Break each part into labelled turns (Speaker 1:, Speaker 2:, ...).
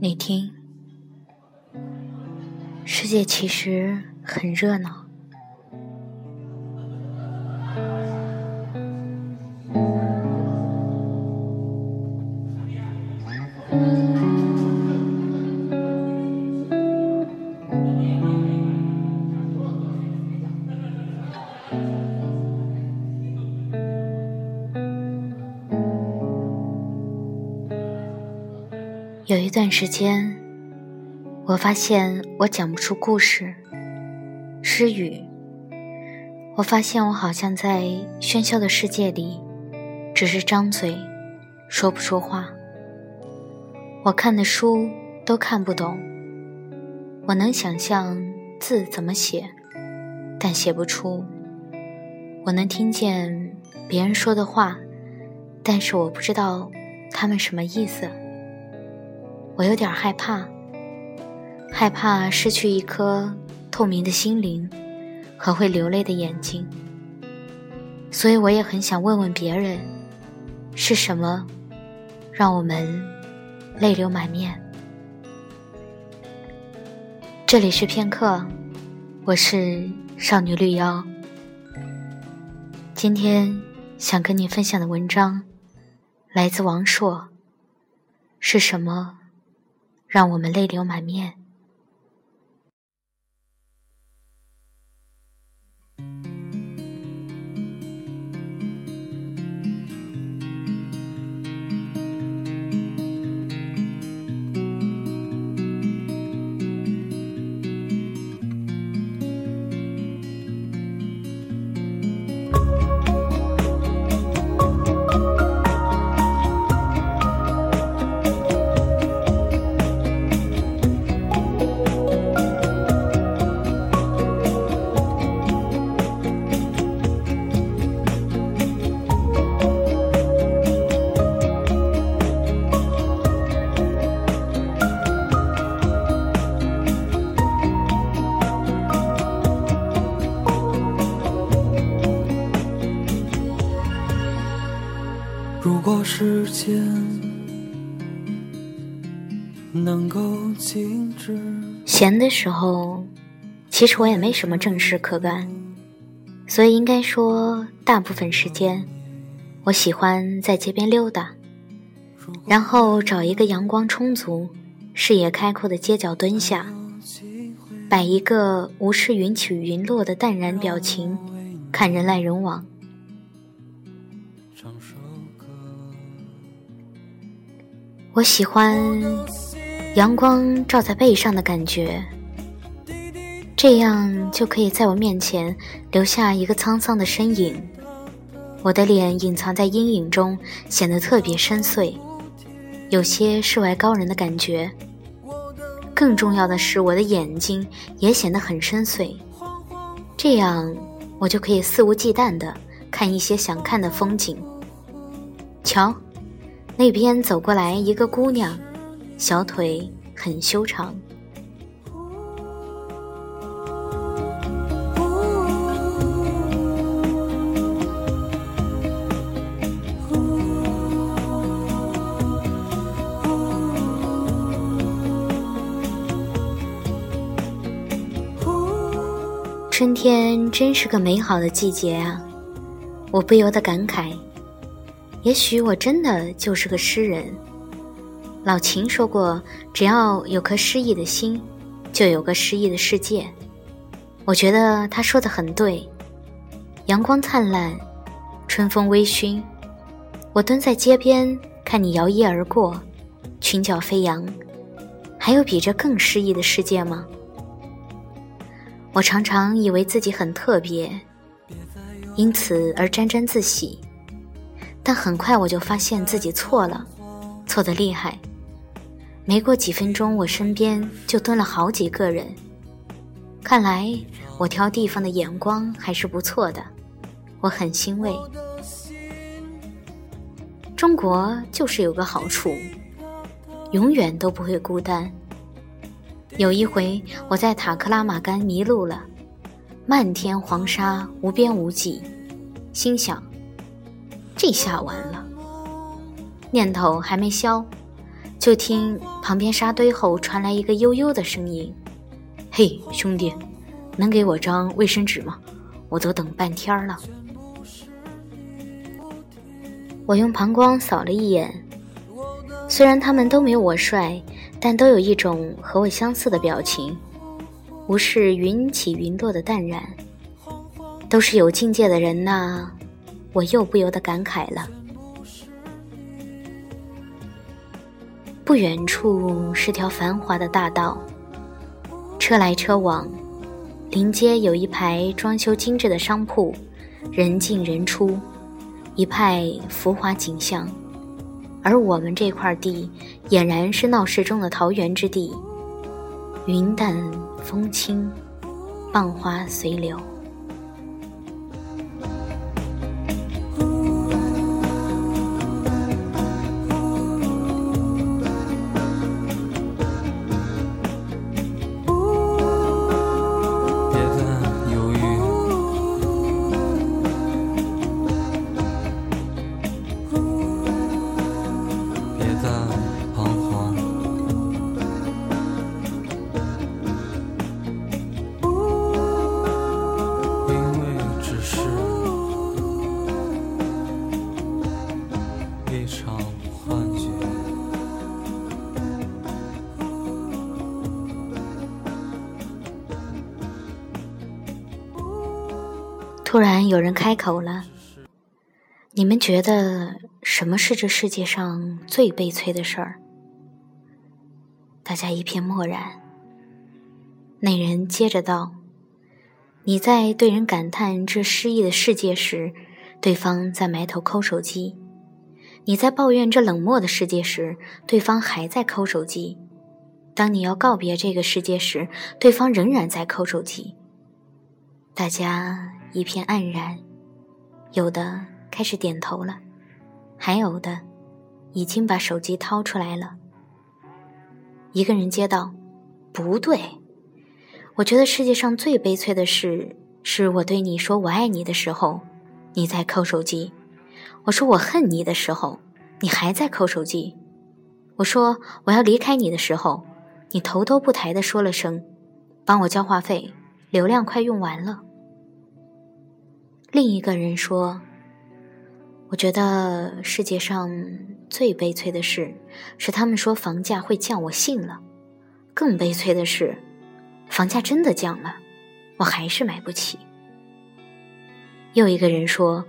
Speaker 1: 你听，世界其实很热闹。有一段时间，我发现我讲不出故事、诗语。我发现我好像在喧嚣的世界里，只是张嘴，说不出话。我看的书都看不懂。我能想象字怎么写，但写不出。我能听见别人说的话，但是我不知道他们什么意思。我有点害怕，害怕失去一颗透明的心灵和会流泪的眼睛，所以我也很想问问别人，是什么让我们泪流满面？这里是片刻，我是少女绿妖，今天想跟你分享的文章来自王朔，是什么？让我们泪流满面。
Speaker 2: 时间能够静止，
Speaker 1: 闲的时候，其实我也没什么正事可干，所以应该说，大部分时间，我喜欢在街边溜达，然后找一个阳光充足、视野开阔的街角蹲下，摆一个无视云起云落的淡然表情，看人来人往。我喜欢阳光照在背上的感觉，这样就可以在我面前留下一个沧桑的身影。我的脸隐藏在阴影中，显得特别深邃，有些世外高人的感觉。更重要的是，我的眼睛也显得很深邃，这样我就可以肆无忌惮地看一些想看的风景。瞧。那边走过来一个姑娘，小腿很修长。春天真是个美好的季节啊！我不由得感慨。也许我真的就是个诗人。老秦说过：“只要有颗诗意的心，就有个诗意的世界。”我觉得他说的很对。阳光灿烂，春风微醺，我蹲在街边看你摇曳而过，裙角飞扬，还有比这更诗意的世界吗？我常常以为自己很特别，因此而沾沾自喜。但很快我就发现自己错了，错得厉害。没过几分钟，我身边就蹲了好几个人。看来我挑地方的眼光还是不错的，我很欣慰。中国就是有个好处，永远都不会孤单。有一回我在塔克拉玛干迷路了，漫天黄沙无边无际，心想。这下完了，念头还没消，就听旁边沙堆后传来一个悠悠的声音：“嘿，兄弟，能给我张卫生纸吗？我都等半天了。”我用膀胱扫了一眼，虽然他们都没有我帅，但都有一种和我相似的表情，无视云起云落的淡然，都是有境界的人呐。我又不由得感慨了。不远处是条繁华的大道，车来车往，临街有一排装修精致的商铺，人进人出。一派浮华景象，而我们这块地俨然是闹市中的桃源之地，云淡风轻，傍花随流。突然有人开口了：“你们觉得什么是这世界上最悲催的事儿？”大家一片默然。那人接着道：“你在对人感叹这失意的世界时，对方在埋头抠手机；你在抱怨这冷漠的世界时，对方还在抠手机；当你要告别这个世界时，对方仍然在抠手机。”大家。一片黯然，有的开始点头了，还有的已经把手机掏出来了。一个人接道：“不对，我觉得世界上最悲催的事，是我对你说我爱你的时候，你在抠手机；我说我恨你的时候，你还在抠手机；我说我要离开你的时候，你头都不抬的说了声：‘帮我交话费，流量快用完了。’”另一个人说：“我觉得世界上最悲催的事，是他们说房价会降，我信了；更悲催的是，房价真的降了，我还是买不起。”又一个人说：“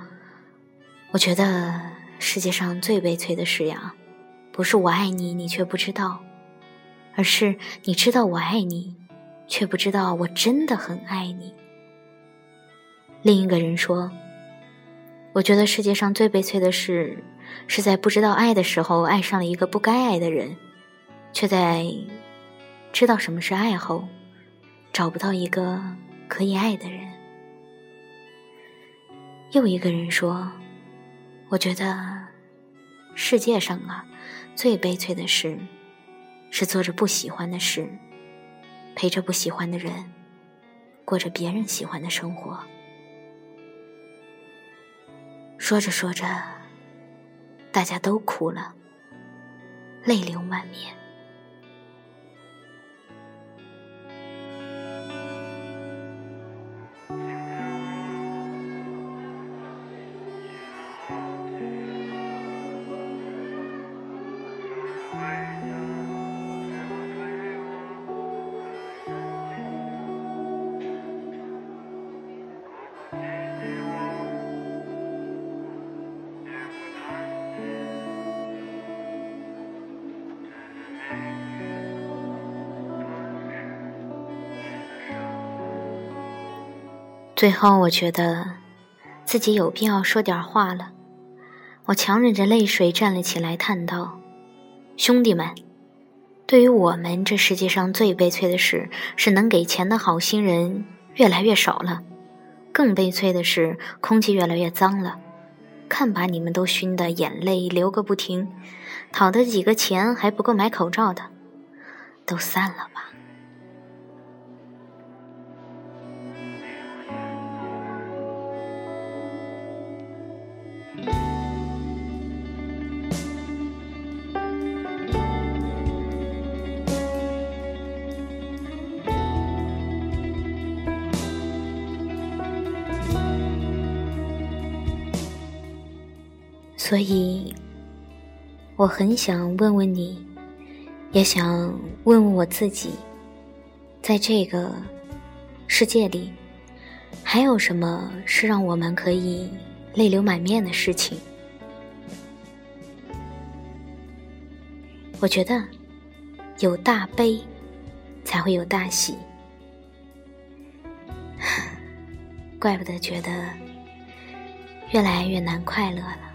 Speaker 1: 我觉得世界上最悲催的事呀，不是我爱你，你却不知道，而是你知道我爱你，却不知道我真的很爱你。”另一个人说：“我觉得世界上最悲催的事，是在不知道爱的时候爱上了一个不该爱的人，却在知道什么是爱后，找不到一个可以爱的人。”又一个人说：“我觉得世界上啊，最悲催的事，是做着不喜欢的事，陪着不喜欢的人，过着别人喜欢的生活。”说着说着，大家都哭了，泪流满面。最后，我觉得自己有必要说点话了。我强忍着泪水站了起来，叹道：“兄弟们，对于我们这世界上最悲催的事，是能给钱的好心人越来越少了；更悲催的是，空气越来越脏了。看把你们都熏得眼泪流个不停，讨的几个钱还不够买口罩的，都散了吧。”所以，我很想问问你，也想问问我自己，在这个世界里，还有什么是让我们可以泪流满面的事情？我觉得，有大悲，才会有大喜。怪不得觉得越来越难快乐了。